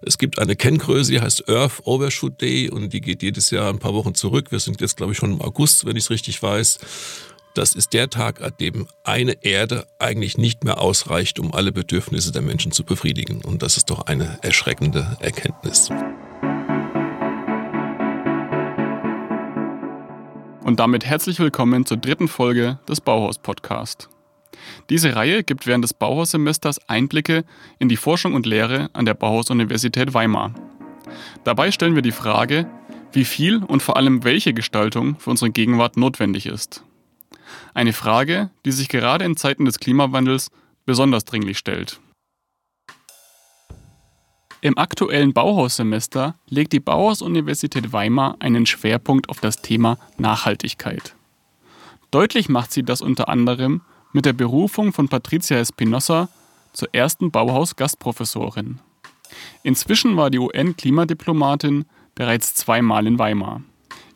Es gibt eine Kenngröße, die heißt Earth Overshoot Day und die geht jedes Jahr ein paar Wochen zurück. Wir sind jetzt, glaube ich, schon im August, wenn ich es richtig weiß. Das ist der Tag, an dem eine Erde eigentlich nicht mehr ausreicht, um alle Bedürfnisse der Menschen zu befriedigen. Und das ist doch eine erschreckende Erkenntnis. Und damit herzlich willkommen zur dritten Folge des Bauhaus Podcast. Diese Reihe gibt während des Bauhaussemesters Einblicke in die Forschung und Lehre an der Bauhaus-Universität Weimar. Dabei stellen wir die Frage, wie viel und vor allem welche Gestaltung für unsere Gegenwart notwendig ist. Eine Frage, die sich gerade in Zeiten des Klimawandels besonders dringlich stellt. Im aktuellen Bauhaussemester legt die Bauhaus-Universität Weimar einen Schwerpunkt auf das Thema Nachhaltigkeit. Deutlich macht sie das unter anderem mit der Berufung von Patricia Espinosa zur ersten Bauhaus-Gastprofessorin. Inzwischen war die UN-Klimadiplomatin bereits zweimal in Weimar.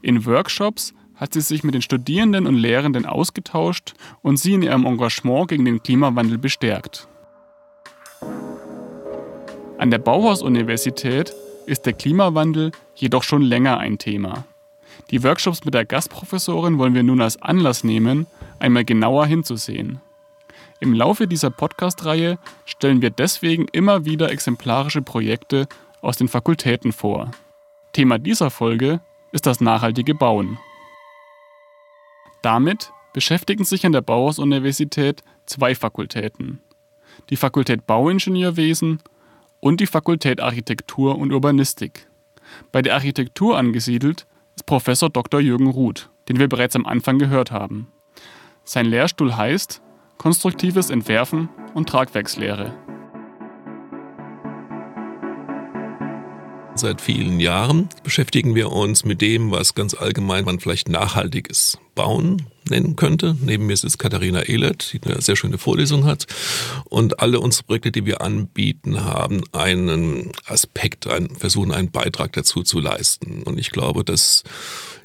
In Workshops hat sie sich mit den Studierenden und Lehrenden ausgetauscht und sie in ihrem Engagement gegen den Klimawandel bestärkt. An der Bauhaus-Universität ist der Klimawandel jedoch schon länger ein Thema. Die Workshops mit der Gastprofessorin wollen wir nun als Anlass nehmen, einmal genauer hinzusehen. Im Laufe dieser Podcast-Reihe stellen wir deswegen immer wieder exemplarische Projekte aus den Fakultäten vor. Thema dieser Folge ist das nachhaltige Bauen. Damit beschäftigen sich an der Bauhaus-Universität zwei Fakultäten. Die Fakultät Bauingenieurwesen und die Fakultät Architektur und Urbanistik. Bei der Architektur angesiedelt Professor Dr. Jürgen Ruth, den wir bereits am Anfang gehört haben. Sein Lehrstuhl heißt Konstruktives Entwerfen und Tragwerkslehre. Seit vielen Jahren beschäftigen wir uns mit dem, was ganz allgemein man vielleicht nachhaltiges Bauen nennen könnte. Neben mir ist Katharina Ehlert, die eine sehr schöne Vorlesung hat. Und alle unsere Projekte, die wir anbieten, haben einen Aspekt, einen, versuchen einen Beitrag dazu zu leisten. Und ich glaube, dass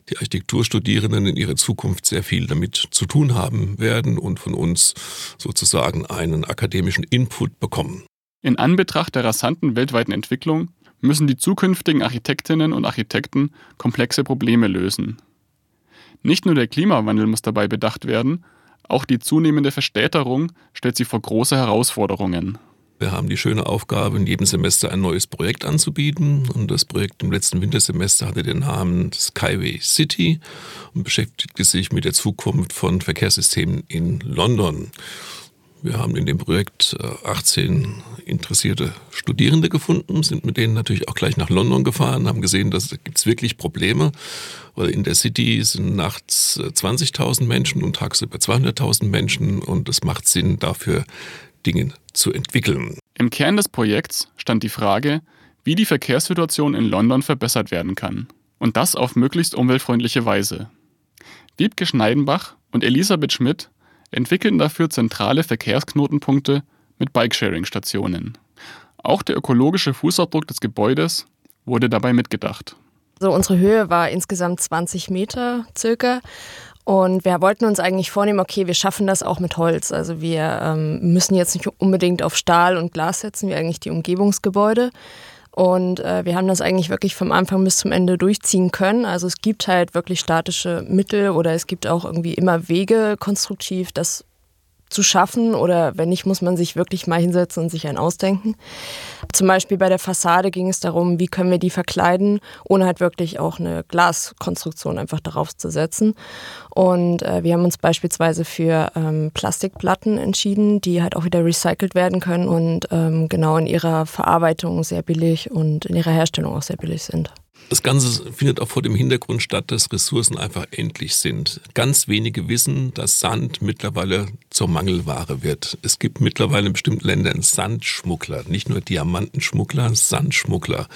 die Architekturstudierenden in ihrer Zukunft sehr viel damit zu tun haben werden und von uns sozusagen einen akademischen Input bekommen. In Anbetracht der rasanten weltweiten Entwicklung müssen die zukünftigen Architektinnen und Architekten komplexe Probleme lösen. Nicht nur der Klimawandel muss dabei bedacht werden, auch die zunehmende Verstädterung stellt sie vor große Herausforderungen. Wir haben die schöne Aufgabe, in jedem Semester ein neues Projekt anzubieten. Und das Projekt im letzten Wintersemester hatte den Namen Skyway City und beschäftigte sich mit der Zukunft von Verkehrssystemen in London. Wir haben in dem Projekt 18 äh, interessierte Studierende gefunden, sind mit denen natürlich auch gleich nach London gefahren, haben gesehen, dass da gibt es wirklich Probleme, weil in der City sind nachts 20.000 äh, Menschen und tagsüber 200.000 Menschen und es macht Sinn dafür, Dinge zu entwickeln. Im Kern des Projekts stand die Frage, wie die Verkehrssituation in London verbessert werden kann. Und das auf möglichst umweltfreundliche Weise. Wiebke Schneidenbach und Elisabeth Schmidt entwickelten dafür zentrale Verkehrsknotenpunkte mit Bikesharing-Stationen. Auch der ökologische Fußabdruck des Gebäudes wurde dabei mitgedacht. Also unsere Höhe war insgesamt 20 Meter circa. Und wir wollten uns eigentlich vornehmen, okay, wir schaffen das auch mit Holz. Also wir ähm, müssen jetzt nicht unbedingt auf Stahl und Glas setzen, wie eigentlich die Umgebungsgebäude. Und äh, wir haben das eigentlich wirklich vom Anfang bis zum Ende durchziehen können. Also es gibt halt wirklich statische Mittel oder es gibt auch irgendwie immer Wege konstruktiv, das zu schaffen oder wenn nicht, muss man sich wirklich mal hinsetzen und sich einen ausdenken. Zum Beispiel bei der Fassade ging es darum, wie können wir die verkleiden, ohne halt wirklich auch eine Glaskonstruktion einfach darauf zu setzen. Und äh, wir haben uns beispielsweise für ähm, Plastikplatten entschieden, die halt auch wieder recycelt werden können und ähm, genau in ihrer Verarbeitung sehr billig und in ihrer Herstellung auch sehr billig sind. Das Ganze findet auch vor dem Hintergrund statt, dass Ressourcen einfach endlich sind. Ganz wenige wissen, dass Sand mittlerweile zur Mangelware wird. Es gibt mittlerweile in bestimmten Ländern Sandschmuggler, nicht nur Diamantenschmuggler, Sandschmuggler.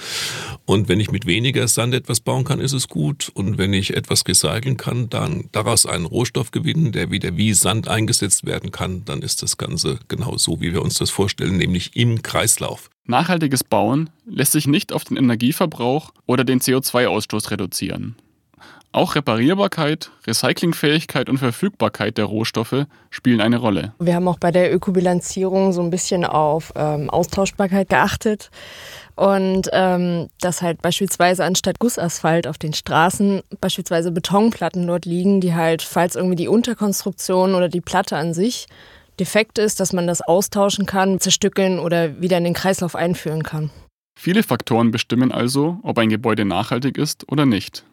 Und wenn ich mit weniger Sand etwas bauen kann, ist es gut. Und wenn ich etwas recyceln kann, dann daraus einen Rohstoff gewinnen, der wieder wie Sand eingesetzt werden kann, dann ist das Ganze genau so, wie wir uns das vorstellen, nämlich im Kreislauf. Nachhaltiges Bauen lässt sich nicht auf den Energieverbrauch oder den CO2-Ausstoß reduzieren. Auch Reparierbarkeit, Recyclingfähigkeit und Verfügbarkeit der Rohstoffe spielen eine Rolle. Wir haben auch bei der Ökobilanzierung so ein bisschen auf ähm, Austauschbarkeit geachtet. Und ähm, dass halt beispielsweise anstatt Gussasphalt auf den Straßen beispielsweise Betonplatten dort liegen, die halt, falls irgendwie die Unterkonstruktion oder die Platte an sich defekt ist, dass man das austauschen kann, zerstückeln oder wieder in den Kreislauf einführen kann. Viele Faktoren bestimmen also, ob ein Gebäude nachhaltig ist oder nicht.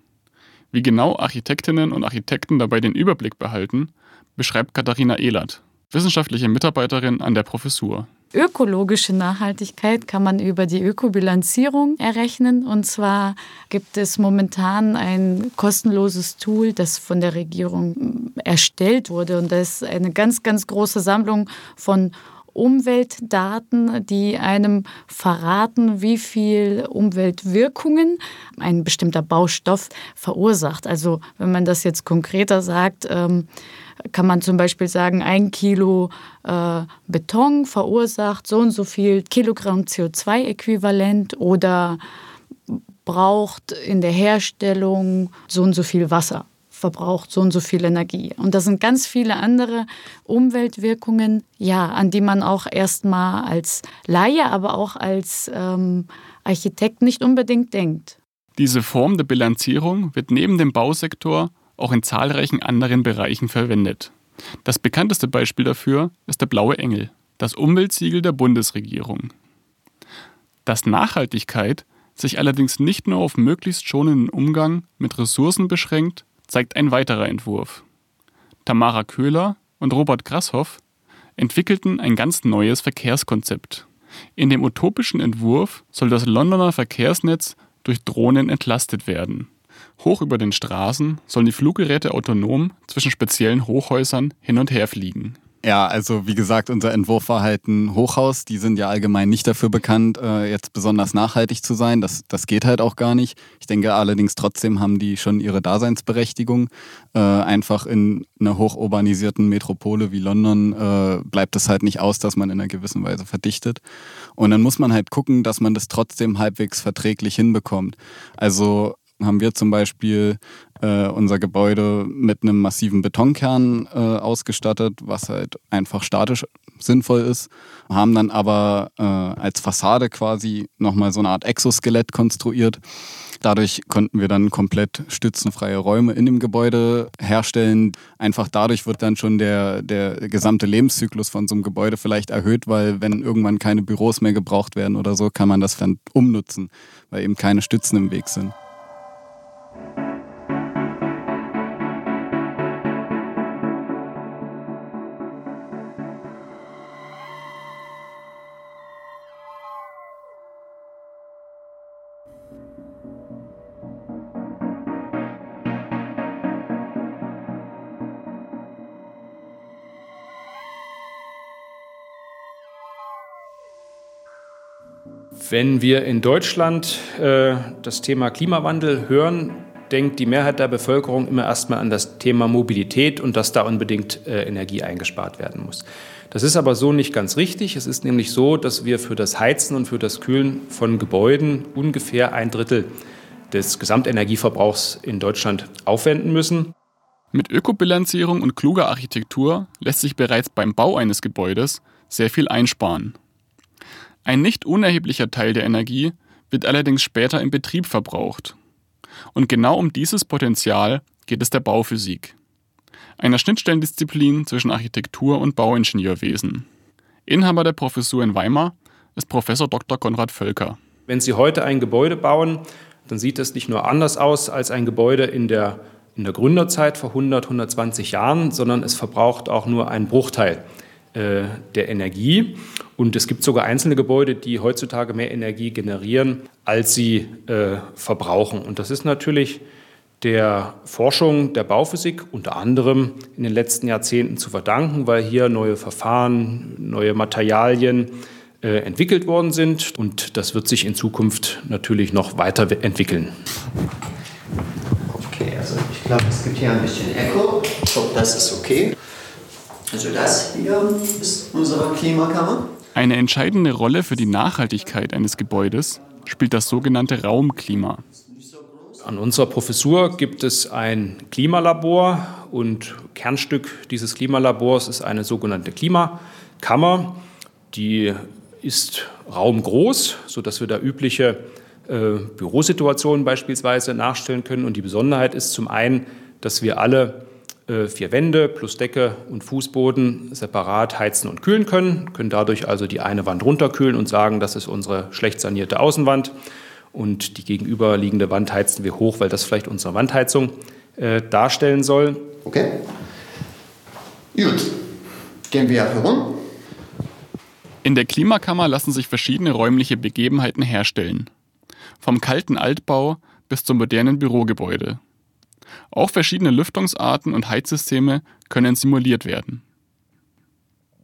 Wie genau Architektinnen und Architekten dabei den Überblick behalten, beschreibt Katharina Ehlert, wissenschaftliche Mitarbeiterin an der Professur. Ökologische Nachhaltigkeit kann man über die Ökobilanzierung errechnen. Und zwar gibt es momentan ein kostenloses Tool, das von der Regierung erstellt wurde. Und das ist eine ganz, ganz große Sammlung von Umweltdaten, die einem verraten, wie viel Umweltwirkungen ein bestimmter Baustoff verursacht. Also wenn man das jetzt konkreter sagt, ähm, kann man zum Beispiel sagen, ein Kilo äh, Beton verursacht so und so viel Kilogramm CO2-Äquivalent oder braucht in der Herstellung so und so viel Wasser verbraucht so und so viel Energie. Und das sind ganz viele andere Umweltwirkungen, ja, an die man auch erstmal als Laie, aber auch als ähm, Architekt nicht unbedingt denkt. Diese Form der Bilanzierung wird neben dem Bausektor auch in zahlreichen anderen Bereichen verwendet. Das bekannteste Beispiel dafür ist der Blaue Engel, das Umweltsiegel der Bundesregierung. Dass Nachhaltigkeit sich allerdings nicht nur auf möglichst schonenden Umgang mit Ressourcen beschränkt, zeigt ein weiterer Entwurf. Tamara Köhler und Robert Grasshoff entwickelten ein ganz neues Verkehrskonzept. In dem utopischen Entwurf soll das Londoner Verkehrsnetz durch Drohnen entlastet werden. Hoch über den Straßen sollen die Fluggeräte autonom zwischen speziellen Hochhäusern hin und her fliegen. Ja, also wie gesagt, unser Entwurf war halt ein Hochhaus. Die sind ja allgemein nicht dafür bekannt, äh, jetzt besonders nachhaltig zu sein. Das, das geht halt auch gar nicht. Ich denke allerdings trotzdem haben die schon ihre Daseinsberechtigung. Äh, einfach in einer hochurbanisierten Metropole wie London äh, bleibt es halt nicht aus, dass man in einer gewissen Weise verdichtet. Und dann muss man halt gucken, dass man das trotzdem halbwegs verträglich hinbekommt. Also haben wir zum Beispiel äh, unser Gebäude mit einem massiven Betonkern äh, ausgestattet, was halt einfach statisch sinnvoll ist, haben dann aber äh, als Fassade quasi nochmal so eine Art Exoskelett konstruiert. Dadurch konnten wir dann komplett stützenfreie Räume in dem Gebäude herstellen. Einfach dadurch wird dann schon der, der gesamte Lebenszyklus von so einem Gebäude vielleicht erhöht, weil wenn irgendwann keine Büros mehr gebraucht werden oder so, kann man das dann umnutzen, weil eben keine Stützen im Weg sind. Wenn wir in Deutschland äh, das Thema Klimawandel hören, denkt die Mehrheit der Bevölkerung immer erstmal an das Thema Mobilität und dass da unbedingt äh, Energie eingespart werden muss. Das ist aber so nicht ganz richtig. Es ist nämlich so, dass wir für das Heizen und für das Kühlen von Gebäuden ungefähr ein Drittel des Gesamtenergieverbrauchs in Deutschland aufwenden müssen. Mit Ökobilanzierung und kluger Architektur lässt sich bereits beim Bau eines Gebäudes sehr viel einsparen. Ein nicht unerheblicher Teil der Energie wird allerdings später im Betrieb verbraucht. Und genau um dieses Potenzial geht es der Bauphysik, einer Schnittstellendisziplin zwischen Architektur und Bauingenieurwesen. Inhaber der Professur in Weimar ist Professor Dr. Konrad Völker. Wenn Sie heute ein Gebäude bauen, dann sieht es nicht nur anders aus als ein Gebäude in der, in der Gründerzeit vor 100, 120 Jahren, sondern es verbraucht auch nur einen Bruchteil äh, der Energie. Und es gibt sogar einzelne Gebäude, die heutzutage mehr Energie generieren, als sie äh, verbrauchen. Und das ist natürlich der Forschung der Bauphysik unter anderem in den letzten Jahrzehnten zu verdanken, weil hier neue Verfahren, neue Materialien äh, entwickelt worden sind. Und das wird sich in Zukunft natürlich noch weiterentwickeln. Okay, also ich glaube, es gibt hier ein bisschen Echo. Ich hoffe, das ist okay. Also das hier ist unsere Klimakammer. Eine entscheidende Rolle für die Nachhaltigkeit eines Gebäudes spielt das sogenannte Raumklima. An unserer Professur gibt es ein Klimalabor und Kernstück dieses Klimalabors ist eine sogenannte Klimakammer. Die ist raumgroß, sodass wir da übliche äh, Bürosituationen beispielsweise nachstellen können. Und die Besonderheit ist zum einen, dass wir alle vier Wände plus Decke und Fußboden separat heizen und kühlen können, können dadurch also die eine Wand runterkühlen und sagen, das ist unsere schlecht sanierte Außenwand und die gegenüberliegende Wand heizen wir hoch, weil das vielleicht unsere Wandheizung äh, darstellen soll. Okay. Gut. Gehen wir herum. In der Klimakammer lassen sich verschiedene räumliche Begebenheiten herstellen. Vom kalten Altbau bis zum modernen Bürogebäude. Auch verschiedene Lüftungsarten und Heizsysteme können simuliert werden.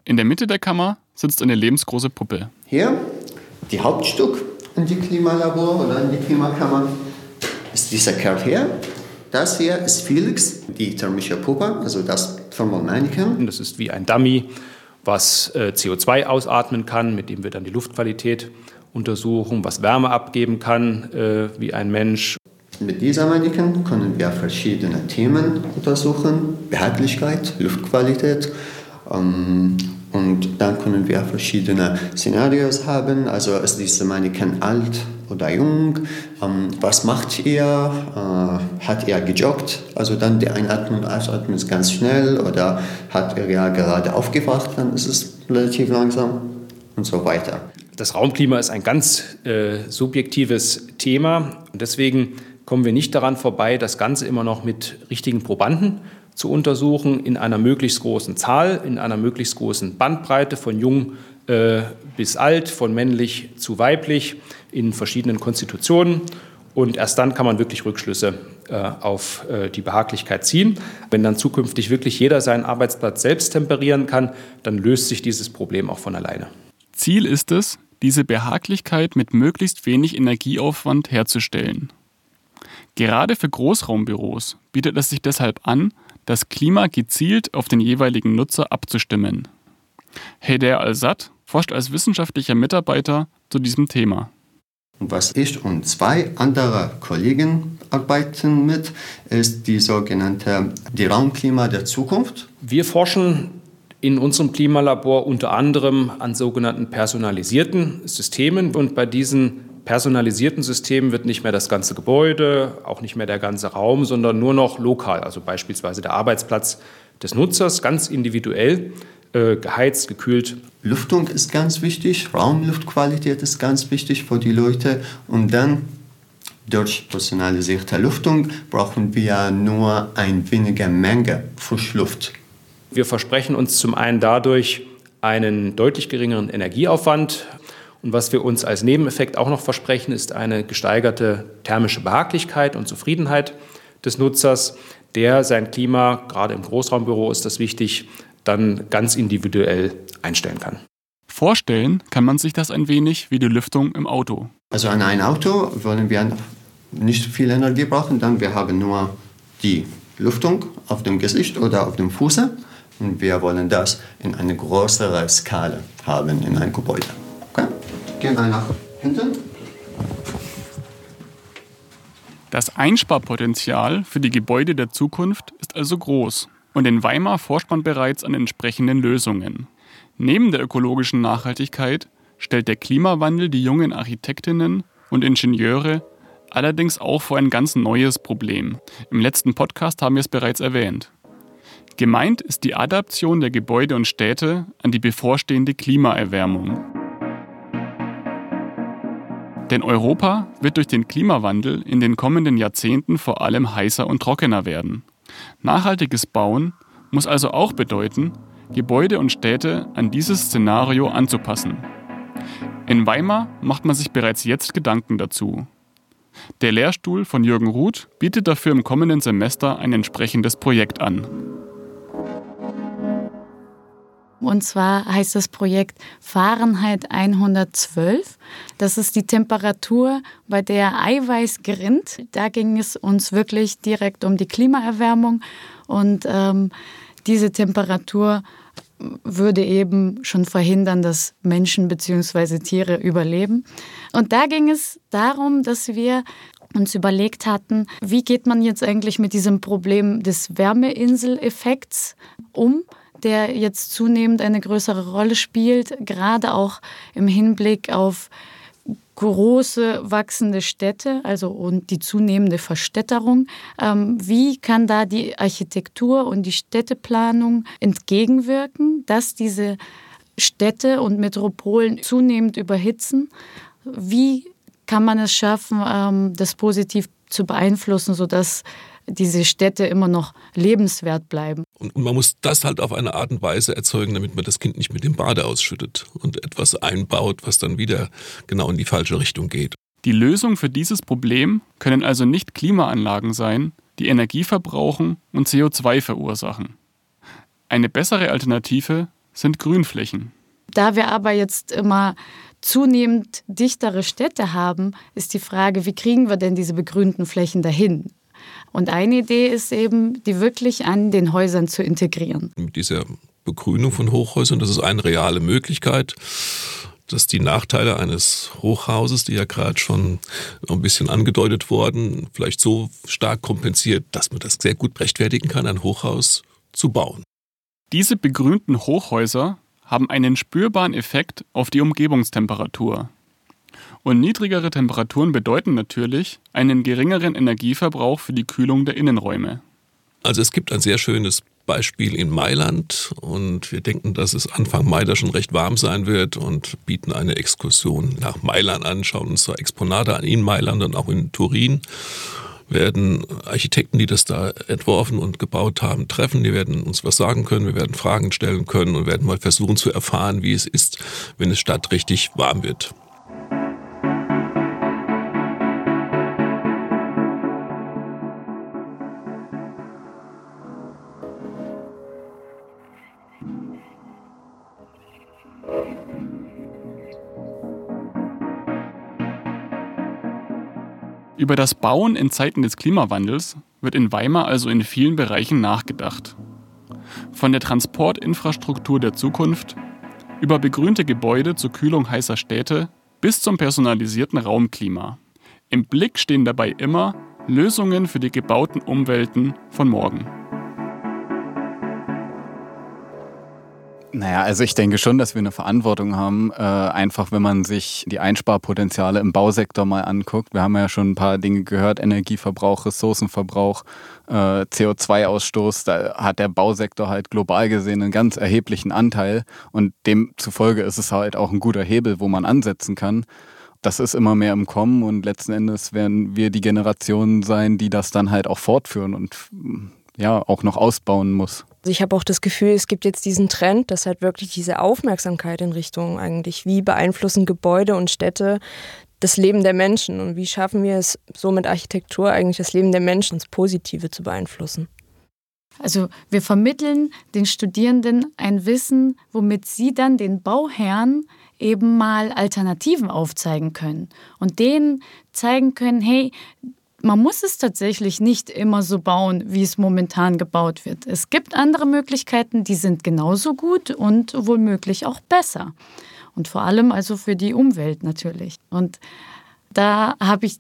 In der Mitte der Kammer sitzt eine lebensgroße Puppe. Hier, die Hauptstück in die Klimalabor oder in die Klimakammer ist dieser Kerl hier. Das hier ist Felix, die thermische Puppe, also das Thermal Mannequin. Das ist wie ein Dummy, was äh, CO2 ausatmen kann, mit dem wir dann die Luftqualität untersuchen, was Wärme abgeben kann, äh, wie ein Mensch mit dieser Mannequin können wir verschiedene Themen untersuchen, Behaglichkeit, Luftqualität. Ähm, und dann können wir verschiedene Szenarios haben. Also ist diese Mannequin alt oder jung? Ähm, was macht er? Äh, hat er gejoggt? Also dann die Einatmung und Ausatmung ist ganz schnell oder hat er ja gerade aufgewacht? Dann ist es relativ langsam und so weiter. Das Raumklima ist ein ganz äh, subjektives Thema und deswegen kommen wir nicht daran vorbei, das Ganze immer noch mit richtigen Probanden zu untersuchen, in einer möglichst großen Zahl, in einer möglichst großen Bandbreite von jung äh, bis alt, von männlich zu weiblich, in verschiedenen Konstitutionen. Und erst dann kann man wirklich Rückschlüsse äh, auf äh, die Behaglichkeit ziehen. Wenn dann zukünftig wirklich jeder seinen Arbeitsplatz selbst temperieren kann, dann löst sich dieses Problem auch von alleine. Ziel ist es, diese Behaglichkeit mit möglichst wenig Energieaufwand herzustellen. Gerade für Großraumbüros bietet es sich deshalb an, das Klima gezielt auf den jeweiligen Nutzer abzustimmen. Heider Al-Sad forscht als wissenschaftlicher Mitarbeiter zu diesem Thema. Was ich und zwei andere Kollegen arbeiten mit, ist die sogenannte die Raumklima der Zukunft. Wir forschen in unserem Klimalabor unter anderem an sogenannten personalisierten Systemen und bei diesen personalisierten Systemen wird nicht mehr das ganze Gebäude, auch nicht mehr der ganze Raum, sondern nur noch lokal, also beispielsweise der Arbeitsplatz des Nutzers, ganz individuell äh, geheizt, gekühlt. Lüftung ist ganz wichtig, Raumluftqualität ist ganz wichtig für die Leute und dann durch personalisierte Lüftung brauchen wir nur ein weniger Menge Frischluft. Wir versprechen uns zum einen dadurch einen deutlich geringeren Energieaufwand, und was wir uns als Nebeneffekt auch noch versprechen, ist eine gesteigerte thermische Behaglichkeit und Zufriedenheit des Nutzers, der sein Klima, gerade im Großraumbüro ist das wichtig, dann ganz individuell einstellen kann. Vorstellen kann man sich das ein wenig wie die Lüftung im Auto. Also an ein Auto wollen wir nicht viel Energie brauchen, dann wir haben nur die Lüftung auf dem Gesicht oder auf dem Fuße und wir wollen das in eine größere Skala haben in ein Gebäude. Okay? Gehen wir nach hinten. Das Einsparpotenzial für die Gebäude der Zukunft ist also groß. Und in Weimar forscht man bereits an entsprechenden Lösungen. Neben der ökologischen Nachhaltigkeit stellt der Klimawandel die jungen Architektinnen und Ingenieure allerdings auch vor ein ganz neues Problem. Im letzten Podcast haben wir es bereits erwähnt. Gemeint ist die Adaption der Gebäude und Städte an die bevorstehende Klimaerwärmung. Denn Europa wird durch den Klimawandel in den kommenden Jahrzehnten vor allem heißer und trockener werden. Nachhaltiges Bauen muss also auch bedeuten, Gebäude und Städte an dieses Szenario anzupassen. In Weimar macht man sich bereits jetzt Gedanken dazu. Der Lehrstuhl von Jürgen Ruth bietet dafür im kommenden Semester ein entsprechendes Projekt an. Und zwar heißt das Projekt Fahrenheit 112. Das ist die Temperatur, bei der Eiweiß gerinnt. Da ging es uns wirklich direkt um die Klimaerwärmung. Und ähm, diese Temperatur würde eben schon verhindern, dass Menschen bzw. Tiere überleben. Und da ging es darum, dass wir uns überlegt hatten, wie geht man jetzt eigentlich mit diesem Problem des Wärmeinseleffekts um, der jetzt zunehmend eine größere Rolle spielt, gerade auch im Hinblick auf große wachsende Städte, also und die zunehmende Verstädterung. Ähm, wie kann da die Architektur und die Städteplanung entgegenwirken, dass diese Städte und Metropolen zunehmend überhitzen? Wie kann man es schaffen, ähm, das positiv zu beeinflussen, sodass diese Städte immer noch lebenswert bleiben. Und man muss das halt auf eine Art und Weise erzeugen, damit man das Kind nicht mit dem Bade ausschüttet und etwas einbaut, was dann wieder genau in die falsche Richtung geht. Die Lösung für dieses Problem können also nicht Klimaanlagen sein, die Energie verbrauchen und CO2 verursachen. Eine bessere Alternative sind Grünflächen. Da wir aber jetzt immer zunehmend dichtere Städte haben, ist die Frage, wie kriegen wir denn diese begrünten Flächen dahin? Und eine Idee ist eben, die wirklich an den Häusern zu integrieren. Mit dieser Begrünung von Hochhäusern, das ist eine reale Möglichkeit dass die Nachteile eines Hochhauses, die ja gerade schon ein bisschen angedeutet wurden, vielleicht so stark kompensiert, dass man das sehr gut rechtfertigen kann, ein Hochhaus zu bauen. Diese begrünten Hochhäuser haben einen spürbaren Effekt auf die Umgebungstemperatur. Und niedrigere Temperaturen bedeuten natürlich einen geringeren Energieverbrauch für die Kühlung der Innenräume. Also es gibt ein sehr schönes Beispiel in Mailand und wir denken, dass es Anfang Mai da schon recht warm sein wird und bieten eine Exkursion nach Mailand an, schauen uns da Exponate an in Mailand und auch in Turin werden Architekten, die das da entworfen und gebaut haben, treffen. Die werden uns was sagen können, wir werden Fragen stellen können und werden mal versuchen zu erfahren, wie es ist, wenn es Stadt richtig warm wird. Über das Bauen in Zeiten des Klimawandels wird in Weimar also in vielen Bereichen nachgedacht. Von der Transportinfrastruktur der Zukunft über begrünte Gebäude zur Kühlung heißer Städte bis zum personalisierten Raumklima. Im Blick stehen dabei immer Lösungen für die gebauten Umwelten von morgen. Naja, also ich denke schon, dass wir eine Verantwortung haben, äh, einfach wenn man sich die Einsparpotenziale im Bausektor mal anguckt. Wir haben ja schon ein paar Dinge gehört, Energieverbrauch, Ressourcenverbrauch, äh, CO2-Ausstoß. Da hat der Bausektor halt global gesehen einen ganz erheblichen Anteil und demzufolge ist es halt auch ein guter Hebel, wo man ansetzen kann. Das ist immer mehr im Kommen und letzten Endes werden wir die Generation sein, die das dann halt auch fortführen und ja auch noch ausbauen muss. Also ich habe auch das Gefühl, es gibt jetzt diesen Trend, dass halt wirklich diese Aufmerksamkeit in Richtung eigentlich, wie beeinflussen Gebäude und Städte das Leben der Menschen und wie schaffen wir es so mit Architektur eigentlich das Leben der Menschen ins Positive zu beeinflussen. Also wir vermitteln den Studierenden ein Wissen, womit sie dann den Bauherren eben mal Alternativen aufzeigen können und denen zeigen können, hey, man muss es tatsächlich nicht immer so bauen, wie es momentan gebaut wird. Es gibt andere Möglichkeiten, die sind genauso gut und womöglich auch besser. Und vor allem also für die Umwelt natürlich. Und da habe ich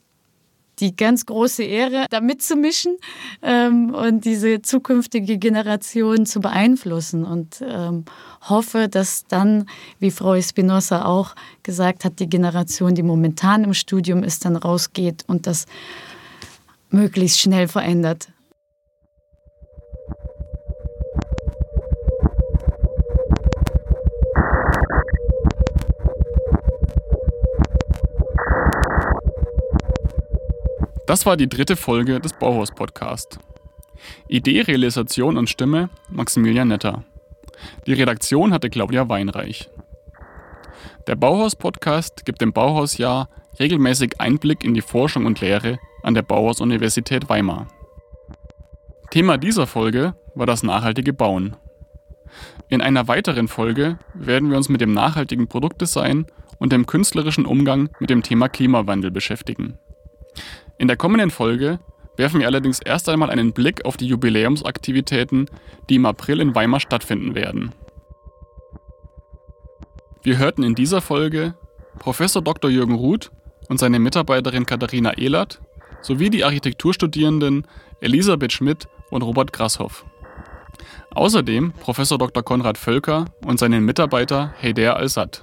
die ganz große Ehre, da mitzumischen ähm, und diese zukünftige Generation zu beeinflussen und ähm, hoffe, dass dann, wie Frau Espinosa auch gesagt hat, die Generation, die momentan im Studium ist, dann rausgeht und das möglichst schnell verändert. Das war die dritte Folge des Bauhaus Podcast. Idee, Realisation und Stimme Maximilian Netter. Die Redaktion hatte Claudia Weinreich. Der Bauhaus Podcast gibt dem Bauhausjahr regelmäßig Einblick in die Forschung und Lehre an der Bauhaus-Universität Weimar. Thema dieser Folge war das nachhaltige Bauen. In einer weiteren Folge werden wir uns mit dem nachhaltigen Produktdesign und dem künstlerischen Umgang mit dem Thema Klimawandel beschäftigen. In der kommenden Folge werfen wir allerdings erst einmal einen Blick auf die Jubiläumsaktivitäten, die im April in Weimar stattfinden werden. Wir hörten in dieser Folge Professor Dr. Jürgen Ruth und seine Mitarbeiterin Katharina Ehlert sowie die Architekturstudierenden Elisabeth Schmidt und Robert Grasshoff. Außerdem Prof. Dr. Konrad Völker und seinen Mitarbeiter Heider Al-Sad.